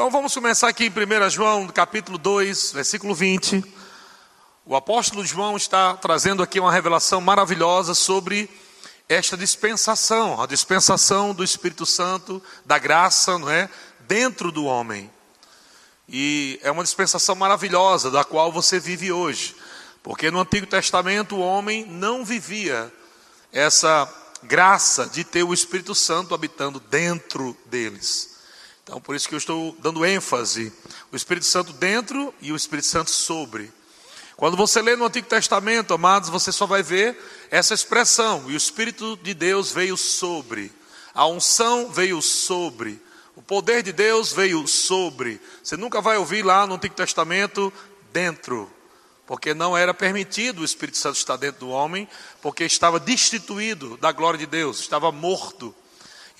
Então vamos começar aqui em 1 João, capítulo 2, versículo 20. O apóstolo João está trazendo aqui uma revelação maravilhosa sobre esta dispensação, a dispensação do Espírito Santo, da graça, não é? Dentro do homem. E é uma dispensação maravilhosa da qual você vive hoje. Porque no Antigo Testamento o homem não vivia essa graça de ter o Espírito Santo habitando dentro deles. Então, por isso que eu estou dando ênfase: o Espírito Santo dentro e o Espírito Santo sobre. Quando você lê no Antigo Testamento, amados, você só vai ver essa expressão, e o Espírito de Deus veio sobre, a unção veio sobre, o poder de Deus veio sobre. Você nunca vai ouvir lá no Antigo Testamento dentro, porque não era permitido o Espírito Santo estar dentro do homem, porque estava destituído da glória de Deus, estava morto,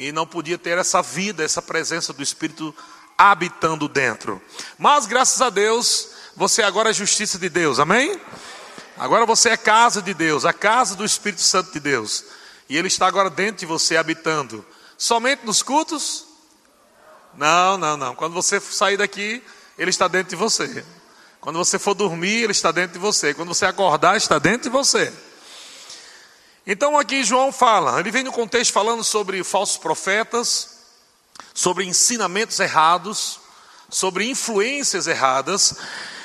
e não podia ter essa vida, essa presença do Espírito habitando dentro. Mas graças a Deus, você agora é justiça de Deus, amém? Agora você é casa de Deus, a casa do Espírito Santo de Deus. E Ele está agora dentro de você, habitando. Somente nos cultos? Não, não, não. Quando você sair daqui, Ele está dentro de você. Quando você for dormir, Ele está dentro de você. Quando você acordar, está dentro de você. Então aqui João fala, ele vem no contexto falando sobre falsos profetas, sobre ensinamentos errados, sobre influências erradas,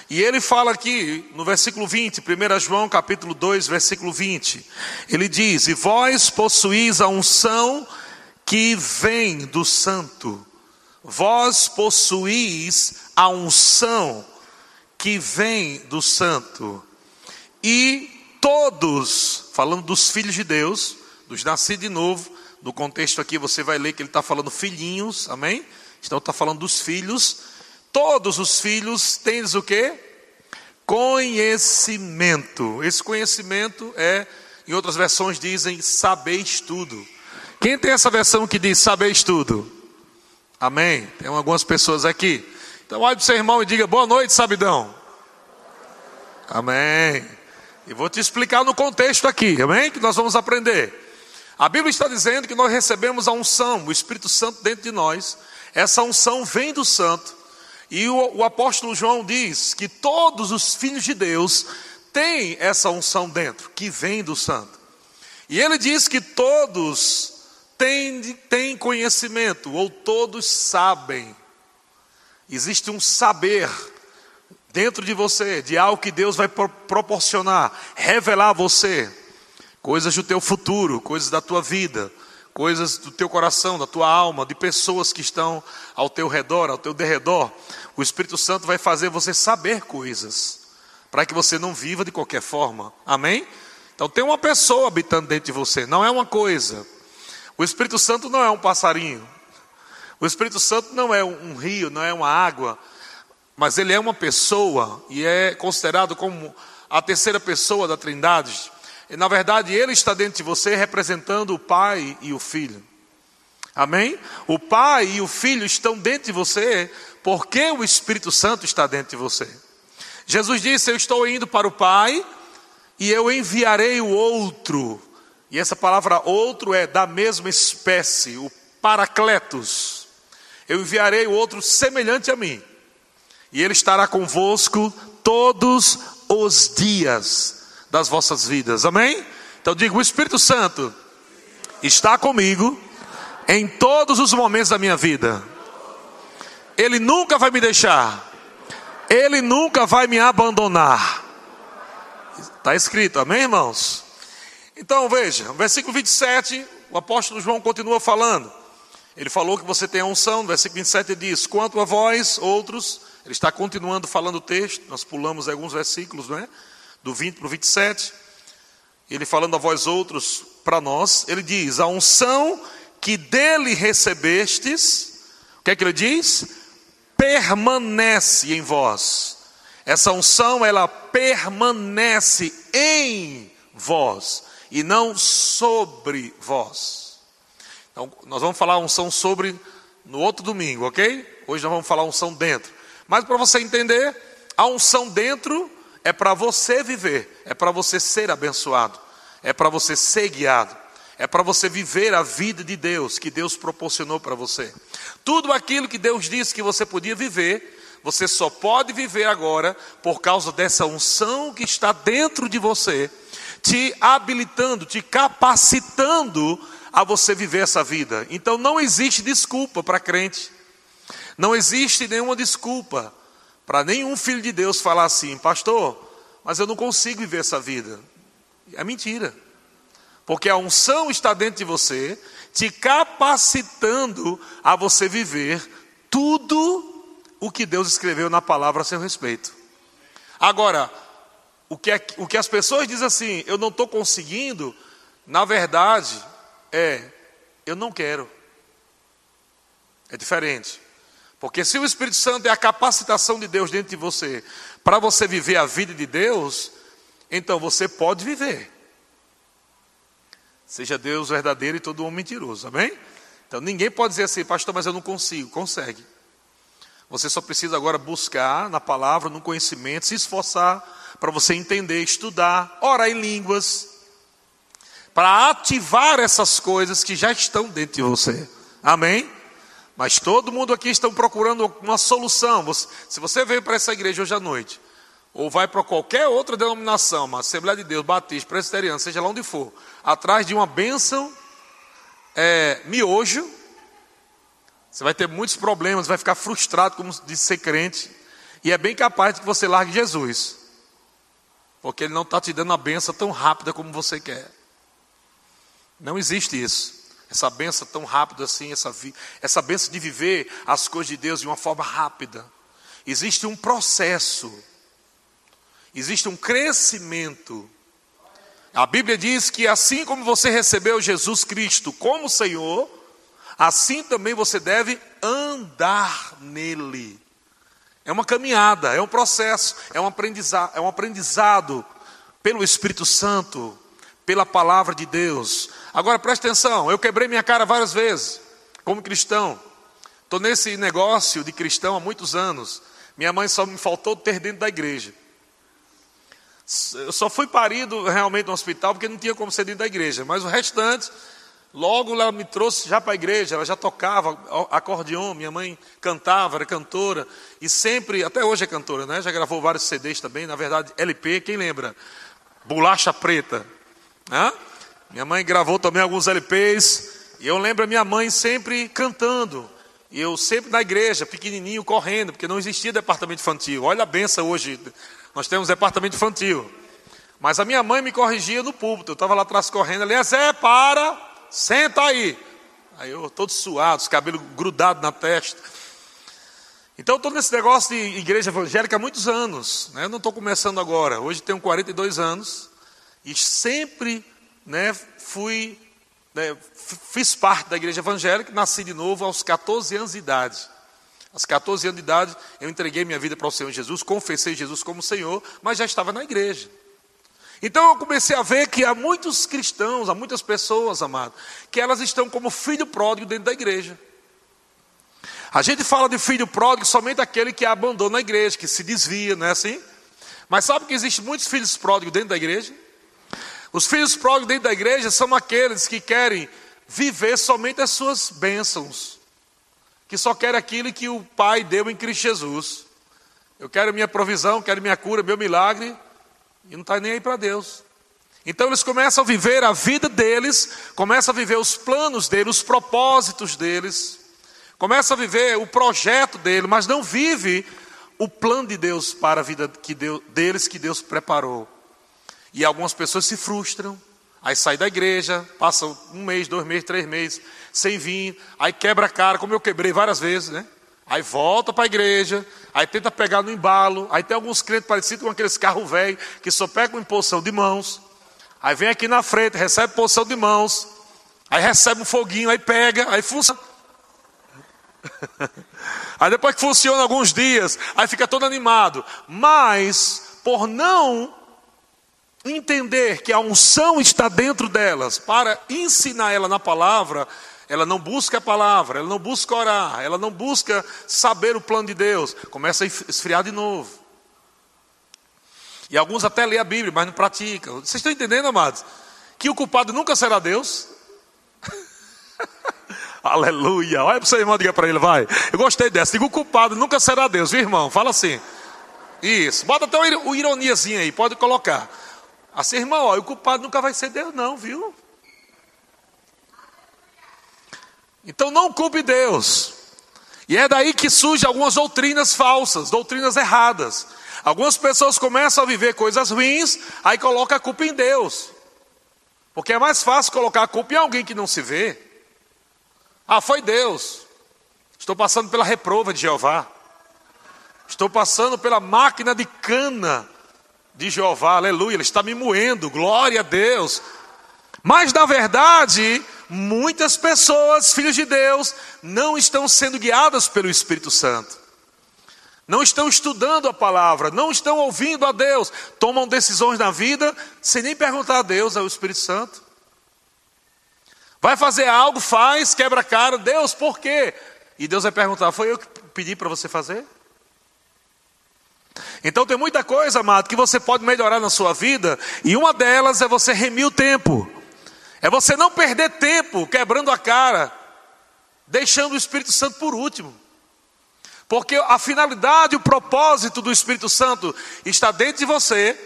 e ele fala aqui no versículo 20, 1 João capítulo 2, versículo 20. Ele diz: "E vós possuís a unção que vem do santo. Vós possuís a unção que vem do santo. E todos, falando dos filhos de Deus, dos nascidos de novo, no contexto aqui você vai ler que ele está falando filhinhos, amém? Então está falando dos filhos Todos os filhos têm o que? Conhecimento. Esse conhecimento é, em outras versões dizem, sabeis tudo. Quem tem essa versão que diz sabeis tudo? Amém? Tem algumas pessoas aqui. Então olhe para o seu irmão e diga boa noite, sabidão. Amém. E vou te explicar no contexto aqui, amém? Que nós vamos aprender. A Bíblia está dizendo que nós recebemos a unção, o Espírito Santo dentro de nós. Essa unção vem do Santo e o, o apóstolo João diz que todos os filhos de Deus têm essa unção dentro, que vem do santo. E ele diz que todos têm, têm conhecimento, ou todos sabem. Existe um saber dentro de você, de algo que Deus vai proporcionar, revelar a você, coisas do teu futuro, coisas da tua vida, coisas do teu coração, da tua alma, de pessoas que estão ao teu redor, ao teu derredor. O Espírito Santo vai fazer você saber coisas, para que você não viva de qualquer forma. Amém? Então tem uma pessoa habitando dentro de você, não é uma coisa. O Espírito Santo não é um passarinho. O Espírito Santo não é um rio, não é uma água, mas ele é uma pessoa e é considerado como a terceira pessoa da Trindade. Na verdade, Ele está dentro de você representando o Pai e o Filho. Amém? O Pai e o Filho estão dentro de você porque o Espírito Santo está dentro de você. Jesus disse: Eu estou indo para o Pai e eu enviarei o outro. E essa palavra outro é da mesma espécie, o Paracletos. Eu enviarei o outro semelhante a mim. E ele estará convosco todos os dias das vossas vidas. Amém? Então digo, o Espírito Santo está comigo em todos os momentos da minha vida. Ele nunca vai me deixar. Ele nunca vai me abandonar. Está escrito, amém, irmãos? Então veja, versículo 27, o apóstolo João continua falando. Ele falou que você tem a unção, no versículo 27 ele diz: Quanto a vós, outros, ele está continuando falando o texto, nós pulamos alguns versículos, não é? do 20 para o 27, ele falando a vós outros para nós, ele diz: A unção que dele recebestes, o que é que ele diz? Permanece em vós. Essa unção, ela permanece em vós e não sobre vós. Então, nós vamos falar unção sobre no outro domingo, ok? Hoje nós vamos falar unção dentro. Mas para você entender, a unção dentro é para você viver, é para você ser abençoado, é para você ser guiado. é para você viver a vida de Deus, que Deus proporcionou para você. Tudo aquilo que Deus disse que você podia viver, você só pode viver agora por causa dessa unção que está dentro de você, te habilitando, te capacitando a você viver essa vida. Então não existe desculpa para crente. Não existe nenhuma desculpa para nenhum filho de Deus falar assim, pastor, mas eu não consigo viver essa vida. É mentira. Porque a unção está dentro de você, te capacitando a você viver tudo o que Deus escreveu na palavra a seu respeito. Agora, o que, é, o que as pessoas dizem assim, eu não estou conseguindo, na verdade, é, eu não quero. É diferente. Porque se o Espírito Santo é a capacitação de Deus dentro de você, para você viver a vida de Deus, então você pode viver. Seja Deus verdadeiro e todo homem mentiroso, amém? Então ninguém pode dizer assim, pastor, mas eu não consigo. Consegue. Você só precisa agora buscar na palavra, no conhecimento, se esforçar para você entender, estudar, orar em línguas, para ativar essas coisas que já estão dentro de você. Amém? Mas todo mundo aqui está procurando uma solução. Se você veio para essa igreja hoje à noite, ou vai para qualquer outra denominação, uma Assembleia de Deus, Batista, Presbiteriano, seja lá onde for, atrás de uma bênção, é, miojo, você vai ter muitos problemas, vai ficar frustrado, como de ser crente, e é bem capaz de que você largue Jesus, porque Ele não está te dando a benção tão rápida como você quer. Não existe isso. Essa benção tão rápida assim, essa, essa benção de viver as coisas de Deus de uma forma rápida. Existe um processo, existe um crescimento a Bíblia diz que assim como você recebeu Jesus Cristo como Senhor, assim também você deve andar nele. É uma caminhada, é um processo, é um aprendizado, é um aprendizado pelo Espírito Santo, pela palavra de Deus. Agora preste atenção, eu quebrei minha cara várias vezes como cristão. Estou nesse negócio de cristão há muitos anos. Minha mãe só me faltou ter dentro da igreja. Eu só fui parido realmente no hospital porque não tinha como ser dentro da igreja. Mas o restante, logo ela me trouxe já para a igreja. Ela já tocava acordeon, minha mãe cantava, era cantora. E sempre, até hoje é cantora, né? Já gravou vários CDs também, na verdade, LP, quem lembra? Bolacha Preta. Hã? Minha mãe gravou também alguns LPs. E eu lembro a minha mãe sempre cantando. E eu sempre na igreja, pequenininho, correndo, porque não existia departamento infantil. Olha a benção hoje nós temos departamento infantil. Mas a minha mãe me corrigia no púlpito. Eu estava lá atrás correndo. Ali, Zé, para, senta aí. Aí eu todo suado, os cabelos grudados na testa. Então estou nesse negócio de igreja evangélica há muitos anos. Né? Eu não estou começando agora. Hoje tenho 42 anos. E sempre né, fui, né, fiz parte da igreja evangélica, nasci de novo aos 14 anos de idade. Aos 14 anos de idade, eu entreguei minha vida para o Senhor Jesus, confessei Jesus como Senhor, mas já estava na igreja. Então eu comecei a ver que há muitos cristãos, há muitas pessoas, amado, que elas estão como filho pródigo dentro da igreja. A gente fala de filho pródigo somente aquele que abandona a igreja, que se desvia, não é assim? Mas sabe que existem muitos filhos pródigos dentro da igreja? Os filhos pródigos dentro da igreja são aqueles que querem viver somente as suas bênçãos que só quer aquilo que o Pai deu em Cristo Jesus. Eu quero minha provisão, quero minha cura, meu milagre, e não está nem aí para Deus. Então eles começam a viver a vida deles, começam a viver os planos deles, os propósitos deles, começam a viver o projeto dele, mas não vive o plano de Deus para a vida que Deus, deles que Deus preparou. E algumas pessoas se frustram, aí saem da igreja, passam um mês, dois meses, três meses, sem vir, aí quebra a cara, como eu quebrei várias vezes, né? Aí volta para a igreja, aí tenta pegar no embalo, aí tem alguns crentes parecidos com aqueles carros velhos que só pegam posição de mãos. Aí vem aqui na frente, recebe posição de mãos, aí recebe um foguinho, aí pega, aí funciona. aí depois que funciona alguns dias, aí fica todo animado. Mas, por não entender que a unção está dentro delas para ensinar ela na palavra, ela não busca a palavra, ela não busca orar, ela não busca saber o plano de Deus, começa a esfriar de novo. E alguns até lêem a Bíblia, mas não praticam. Vocês estão entendendo, amados? Que o culpado nunca será Deus. Aleluia. Olha para o seu irmão, diga para ele, vai. Eu gostei dessa. Diga o culpado nunca será Deus, viu, irmão? Fala assim. Isso. Bota até o ironiazinho aí, pode colocar. Assim, irmão, ó, o culpado nunca vai ser Deus, não, viu? Então não culpe Deus. E é daí que surgem algumas doutrinas falsas, doutrinas erradas. Algumas pessoas começam a viver coisas ruins, aí coloca a culpa em Deus. Porque é mais fácil colocar a culpa em alguém que não se vê. Ah, foi Deus. Estou passando pela reprova de Jeová. Estou passando pela máquina de cana de Jeová. Aleluia. Ele está me moendo. Glória a Deus. Mas na verdade, muitas pessoas, filhos de Deus, não estão sendo guiadas pelo Espírito Santo não estão estudando a palavra, não estão ouvindo a Deus, tomam decisões na vida sem nem perguntar a Deus, ao Espírito Santo. Vai fazer algo, faz, quebra a cara, Deus, por quê? E Deus vai perguntar: Foi eu que pedi para você fazer? Então tem muita coisa, amado, que você pode melhorar na sua vida, e uma delas é você remir o tempo, é você não perder tempo quebrando a cara, deixando o Espírito Santo por último. Porque a finalidade, o propósito do Espírito Santo está dentro de você.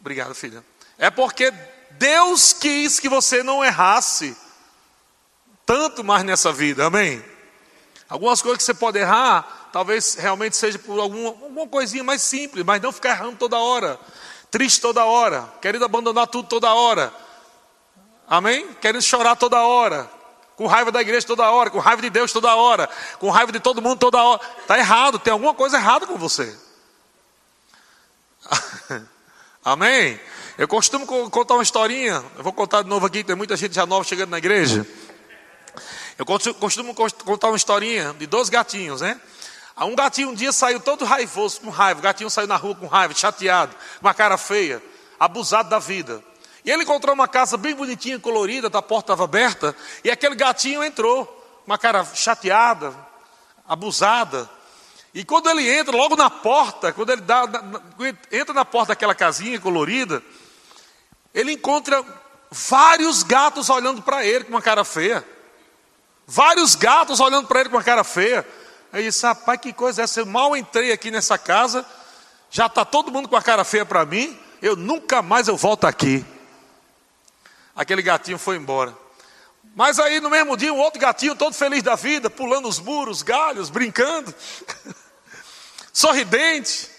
Obrigado, filha. É porque Deus quis que você não errasse tanto mais nessa vida, amém? Algumas coisas que você pode errar, talvez realmente seja por alguma, alguma coisinha mais simples, mas não ficar errando toda hora, triste toda hora, querendo abandonar tudo toda hora, amém? Querendo chorar toda hora, com raiva da igreja toda hora, com raiva de Deus toda hora, com raiva de todo mundo toda hora. Está errado, tem alguma coisa errada com você. Amém? Eu costumo contar uma historinha, eu vou contar de novo aqui, tem muita gente já nova chegando na igreja. Eu costumo contar uma historinha de dois gatinhos, né? Um gatinho um dia saiu todo raivoso, com raiva. O gatinho saiu na rua com raiva, chateado, com uma cara feia, abusado da vida. E ele encontrou uma casa bem bonitinha, colorida, a porta estava aberta, e aquele gatinho entrou, uma cara chateada, abusada. E quando ele entra, logo na porta, quando ele dá, entra na porta daquela casinha colorida, ele encontra vários gatos olhando para ele com uma cara feia. Vários gatos olhando para ele com uma cara feia. Aí disse, rapaz, que coisa é essa? Eu mal entrei aqui nessa casa, já está todo mundo com a cara feia para mim, eu nunca mais eu volto aqui aquele gatinho foi embora. Mas aí no mesmo dia, um outro gatinho todo feliz da vida, pulando os muros, galhos, brincando, sorridente,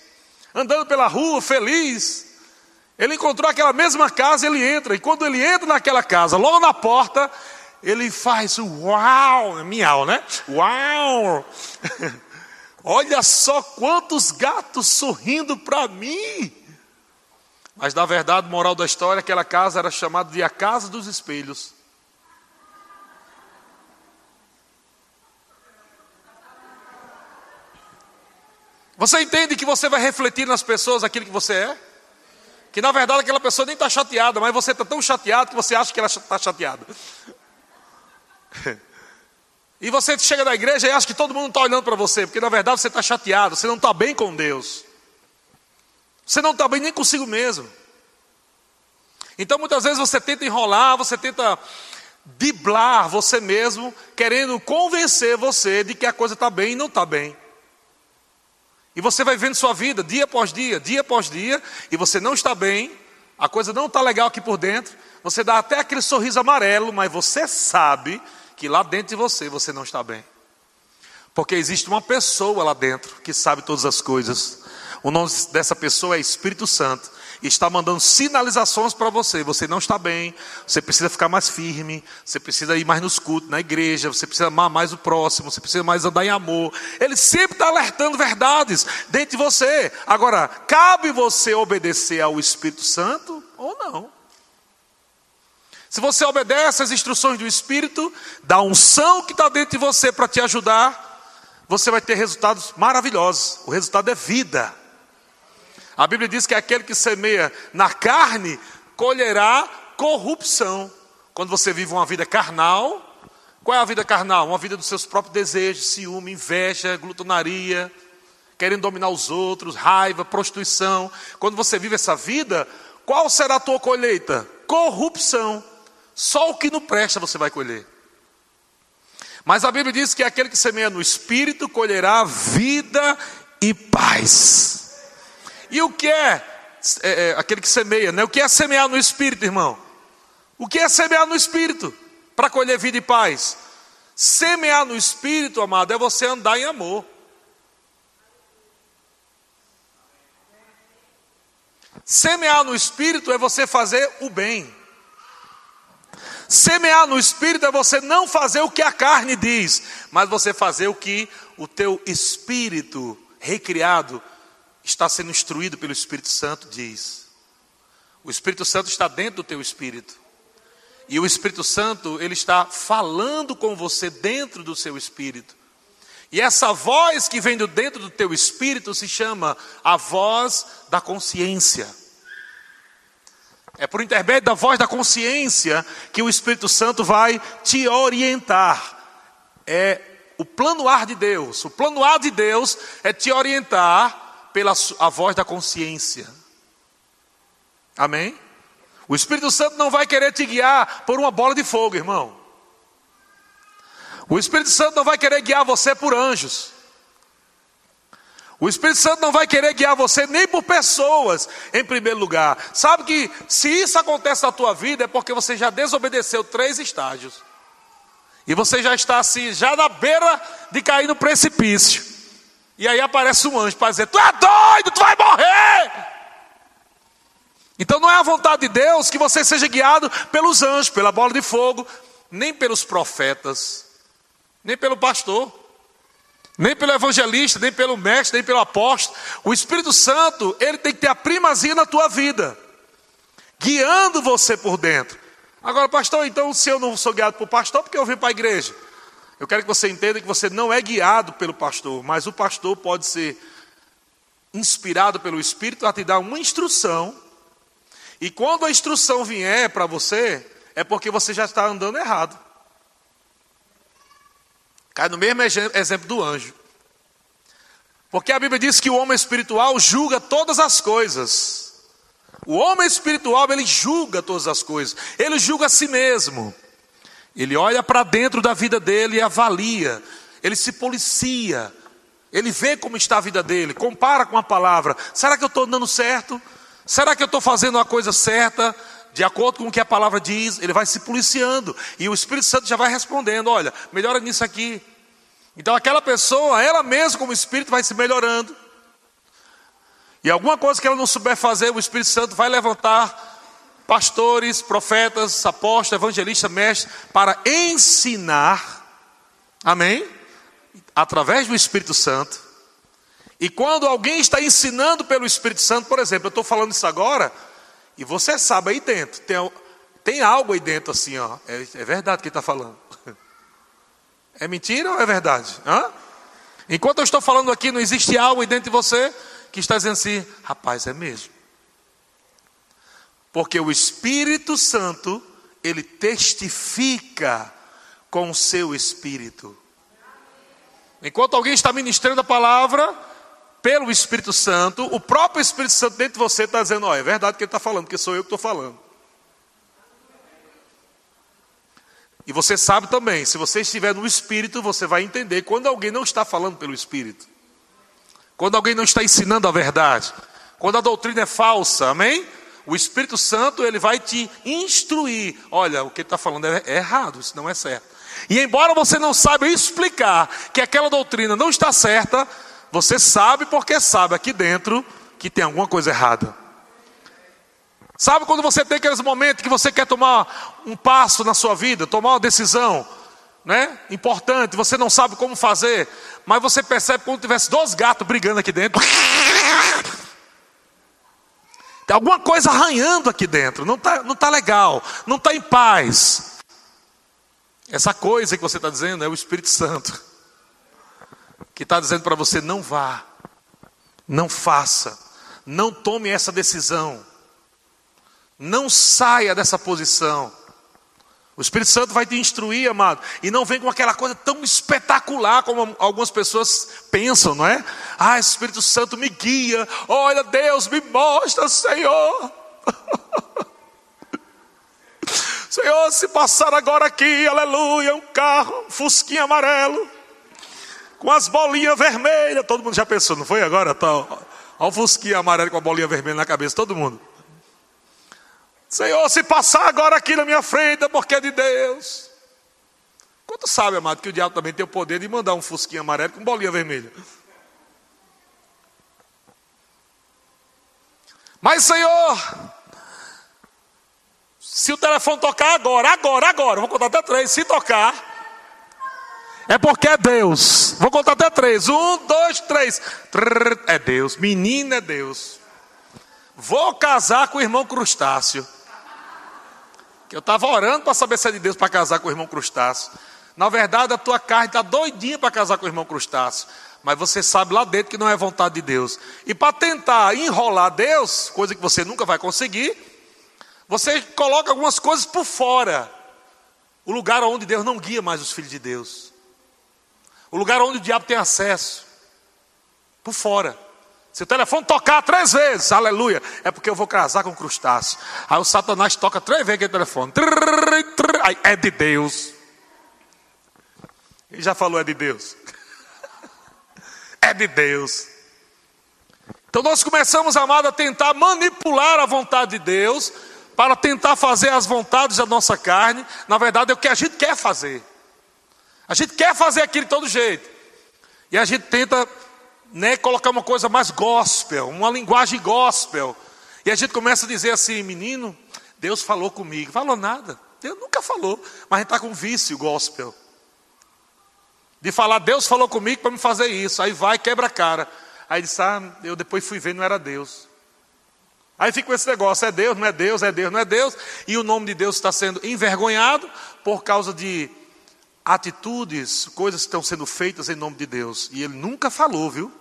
andando pela rua, feliz. Ele encontrou aquela mesma casa, ele entra, e quando ele entra naquela casa, logo na porta, ele faz o uau, é miau, né? Uau! Olha só quantos gatos sorrindo para mim. Mas na verdade, moral da história, aquela casa era chamada de a casa dos espelhos. Você entende que você vai refletir nas pessoas aquilo que você é? Que na verdade aquela pessoa nem está chateada, mas você está tão chateado que você acha que ela está chateada. E você chega na igreja e acha que todo mundo está olhando para você, porque na verdade você está chateado, você não está bem com Deus. Você não está bem nem consigo mesmo. Então muitas vezes você tenta enrolar, você tenta diblar você mesmo, querendo convencer você de que a coisa está bem e não está bem. E você vai vendo sua vida dia após dia, dia após dia, e você não está bem, a coisa não está legal aqui por dentro, você dá até aquele sorriso amarelo, mas você sabe que lá dentro de você você não está bem. Porque existe uma pessoa lá dentro que sabe todas as coisas. O nome dessa pessoa é Espírito Santo. E está mandando sinalizações para você. Você não está bem, você precisa ficar mais firme, você precisa ir mais nos cultos, na igreja, você precisa amar mais o próximo, você precisa mais andar em amor. Ele sempre está alertando verdades dentro de você. Agora, cabe você obedecer ao Espírito Santo ou não? Se você obedece às instruções do Espírito, da unção que está dentro de você para te ajudar, você vai ter resultados maravilhosos. O resultado é vida. A Bíblia diz que aquele que semeia na carne colherá corrupção. Quando você vive uma vida carnal, qual é a vida carnal? Uma vida dos seus próprios desejos, ciúme, inveja, glutonaria, querendo dominar os outros, raiva, prostituição. Quando você vive essa vida, qual será a tua colheita? Corrupção. Só o que não presta você vai colher. Mas a Bíblia diz que aquele que semeia no espírito colherá vida e paz. E o que é, é, é aquele que semeia, né? O que é semear no espírito, irmão? O que é semear no espírito para colher vida e paz? Semear no espírito, amado, é você andar em amor. Semear no espírito é você fazer o bem. Semear no espírito é você não fazer o que a carne diz, mas você fazer o que o teu espírito recriado está sendo instruído pelo Espírito Santo diz. O Espírito Santo está dentro do teu espírito. E o Espírito Santo, ele está falando com você dentro do seu espírito. E essa voz que vem do dentro do teu espírito se chama a voz da consciência. É por intermédio da voz da consciência que o Espírito Santo vai te orientar. É o plano ar de Deus. O plano ar de Deus é te orientar pela a voz da consciência. Amém? O Espírito Santo não vai querer te guiar por uma bola de fogo, irmão. O Espírito Santo não vai querer guiar você por anjos. O Espírito Santo não vai querer guiar você nem por pessoas, em primeiro lugar. Sabe que se isso acontece na tua vida é porque você já desobedeceu três estágios. E você já está assim, já na beira de cair no precipício. E aí aparece um anjo para dizer: Tu é doido, tu vai morrer. Então não é a vontade de Deus que você seja guiado pelos anjos, pela bola de fogo, nem pelos profetas, nem pelo pastor nem pelo evangelista, nem pelo mestre, nem pelo apóstolo. O Espírito Santo, ele tem que ter a primazia na tua vida, guiando você por dentro. Agora, pastor, então se eu não sou guiado por pastor, por que eu vim para a igreja? Eu quero que você entenda que você não é guiado pelo pastor, mas o pastor pode ser inspirado pelo Espírito a te dar uma instrução. E quando a instrução vier para você, é porque você já está andando errado. Cai no mesmo exemplo do anjo. Porque a Bíblia diz que o homem espiritual julga todas as coisas. O homem espiritual, ele julga todas as coisas. Ele julga a si mesmo. Ele olha para dentro da vida dele e avalia. Ele se policia. Ele vê como está a vida dele, compara com a palavra. Será que eu estou andando certo? Será que eu estou fazendo a coisa certa? De acordo com o que a palavra diz, ele vai se policiando. E o Espírito Santo já vai respondendo: olha, melhora nisso aqui. Então aquela pessoa, ela mesma, como Espírito, vai se melhorando. E alguma coisa que ela não souber fazer, o Espírito Santo vai levantar pastores, profetas, apóstolos, evangelistas, mestres, para ensinar, amém? Através do Espírito Santo. E quando alguém está ensinando pelo Espírito Santo, por exemplo, eu estou falando isso agora, e você sabe aí dentro, tem, tem algo aí dentro assim, ó. É, é verdade que está falando. É mentira ou é verdade? Hã? Enquanto eu estou falando aqui, não existe algo aí dentro de você que está dizendo assim, rapaz, é mesmo. Porque o Espírito Santo, ele testifica com o seu espírito. Enquanto alguém está ministrando a palavra, pelo Espírito Santo, o próprio Espírito Santo dentro de você está dizendo: ó, é verdade que ele está falando, porque sou eu que estou falando. E você sabe também, se você estiver no Espírito, você vai entender quando alguém não está falando pelo Espírito, quando alguém não está ensinando a verdade, quando a doutrina é falsa, amém? O Espírito Santo ele vai te instruir. Olha, o que ele está falando é, é errado, isso não é certo. E embora você não saiba explicar que aquela doutrina não está certa, você sabe porque sabe aqui dentro que tem alguma coisa errada. Sabe quando você tem aqueles momentos que você quer tomar um passo na sua vida, tomar uma decisão, né? Importante, você não sabe como fazer, mas você percebe quando tivesse dois gatos brigando aqui dentro. Tem alguma coisa arranhando aqui dentro, não está não tá legal, não está em paz. Essa coisa que você está dizendo é o Espírito Santo que está dizendo para você: não vá, não faça, não tome essa decisão, não saia dessa posição. O Espírito Santo vai te instruir, amado, e não vem com aquela coisa tão espetacular como algumas pessoas pensam, não é? Ah, Espírito Santo me guia, olha, Deus me mostra, Senhor. Senhor, se passar agora aqui, aleluia, um carro, um fusquinha amarelo, com as bolinhas vermelhas. Todo mundo já pensou, não foi agora? Tá, olha o fusquinha amarelo com a bolinha vermelha na cabeça, todo mundo. Senhor, se passar agora aqui na minha frente, porque é de Deus. Quanto sabe, amado, que o diabo também tem o poder de mandar um fusquinha amarelo com bolinha vermelha? Mas, Senhor, se o telefone tocar agora, agora, agora, vou contar até três. Se tocar, é porque é Deus. Vou contar até três. Um, dois, três. É Deus. Menina é Deus. Vou casar com o irmão Crustácio. Que eu estava orando para saber se é de Deus para casar com o irmão Crustácio. Na verdade, a tua carne está doidinha para casar com o irmão Crustácio. Mas você sabe lá dentro que não é vontade de Deus. E para tentar enrolar Deus, coisa que você nunca vai conseguir, você coloca algumas coisas por fora. O lugar onde Deus não guia mais os filhos de Deus. O lugar onde o diabo tem acesso. Por fora. Se o telefone tocar três vezes, aleluia, é porque eu vou casar com crustáceo. Aí o Satanás toca três vezes aquele telefone. Aí é de Deus. Ele já falou é de Deus. É de Deus. Então nós começamos, amado, a tentar manipular a vontade de Deus para tentar fazer as vontades da nossa carne, na verdade é o que a gente quer fazer. A gente quer fazer aquilo de todo jeito. E a gente tenta né, colocar uma coisa mais gospel, uma linguagem gospel. E a gente começa a dizer assim, menino, Deus falou comigo. Falou nada. Deus nunca falou. Mas a gente está com vício gospel. De falar, Deus falou comigo para me fazer isso. Aí vai, quebra a cara. Aí diz, ah, eu depois fui ver, não era Deus. Aí fica com esse negócio: é Deus, não é Deus, é Deus, não é Deus, e o nome de Deus está sendo envergonhado por causa de atitudes, coisas que estão sendo feitas em nome de Deus. E ele nunca falou, viu?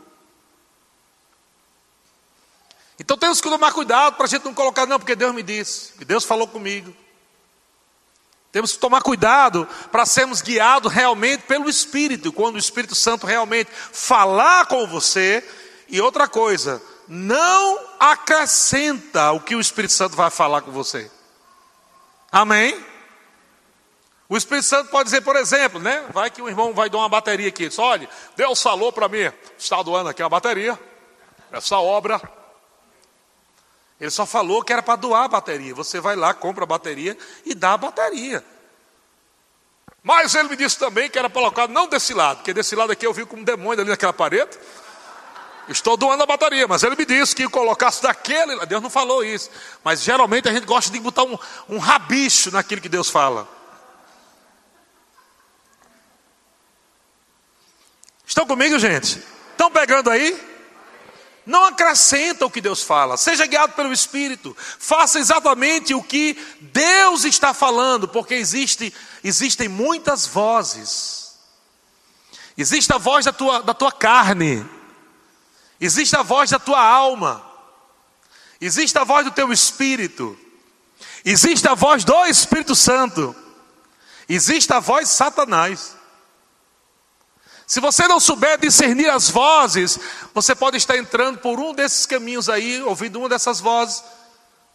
Então temos que tomar cuidado para a gente não colocar, não, porque Deus me disse, que Deus falou comigo. Temos que tomar cuidado para sermos guiados realmente pelo Espírito, quando o Espírito Santo realmente falar com você. E outra coisa, não acrescenta o que o Espírito Santo vai falar com você. Amém? O Espírito Santo pode dizer, por exemplo, né? Vai que o irmão vai dar uma bateria aqui. Diz, olha, Deus falou para mim, está doando aqui a bateria, essa obra. Ele só falou que era para doar a bateria. Você vai lá, compra a bateria e dá a bateria. Mas ele me disse também que era para colocar não desse lado, porque desse lado aqui eu vi como um demônio ali naquela parede. Estou doando a bateria, mas ele me disse que colocasse daquele. Deus não falou isso. Mas geralmente a gente gosta de botar um, um rabicho naquilo que Deus fala. Estão comigo, gente? Estão pegando aí? Não acrescenta o que Deus fala, seja guiado pelo Espírito, faça exatamente o que Deus está falando, porque existe, existem muitas vozes. Existe a voz da tua, da tua carne, Existe a voz da tua alma. Existe a voz do teu espírito. Existe a voz do Espírito Santo. Existe a voz de Satanás. Se você não souber discernir as vozes, você pode estar entrando por um desses caminhos aí, ouvindo uma dessas vozes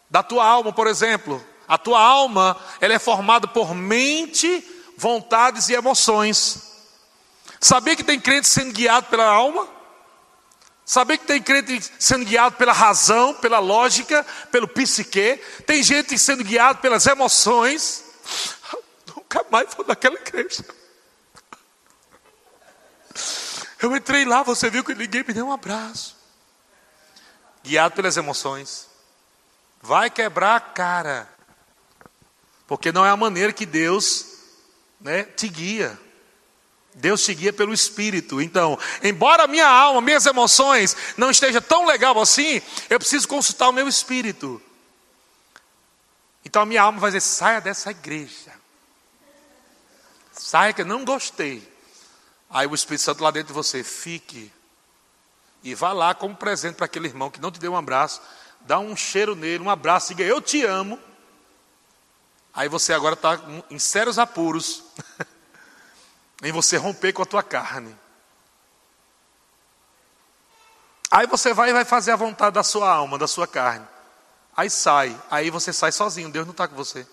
da tua alma, por exemplo. A tua alma, ela é formada por mente, vontades e emoções. Sabia que tem crente sendo guiado pela alma? Saber que tem crente sendo guiado pela razão, pela lógica, pelo psique. Tem gente sendo guiado pelas emoções. Nunca mais vou naquela igreja. Eu entrei lá, você viu que ninguém me deu um abraço. Guiado pelas emoções. Vai quebrar a cara. Porque não é a maneira que Deus né, te guia. Deus te guia pelo Espírito. Então, embora minha alma, minhas emoções não esteja tão legal assim, eu preciso consultar o meu Espírito. Então a minha alma vai dizer: saia dessa igreja. Saia que eu não gostei. Aí o Espírito Santo lá dentro de você, fique. E vá lá como presente para aquele irmão que não te deu um abraço. Dá um cheiro nele, um abraço, diga: Eu te amo. Aí você agora está em sérios apuros. em você romper com a tua carne. Aí você vai e vai fazer a vontade da sua alma, da sua carne. Aí sai, aí você sai sozinho, Deus não está com você.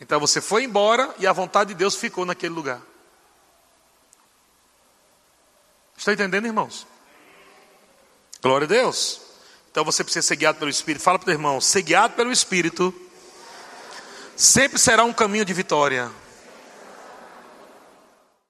Então você foi embora e a vontade de Deus ficou naquele lugar. Está entendendo, irmãos? Glória a Deus. Então você precisa ser guiado pelo Espírito. Fala para o irmão: ser guiado pelo Espírito sempre será um caminho de vitória.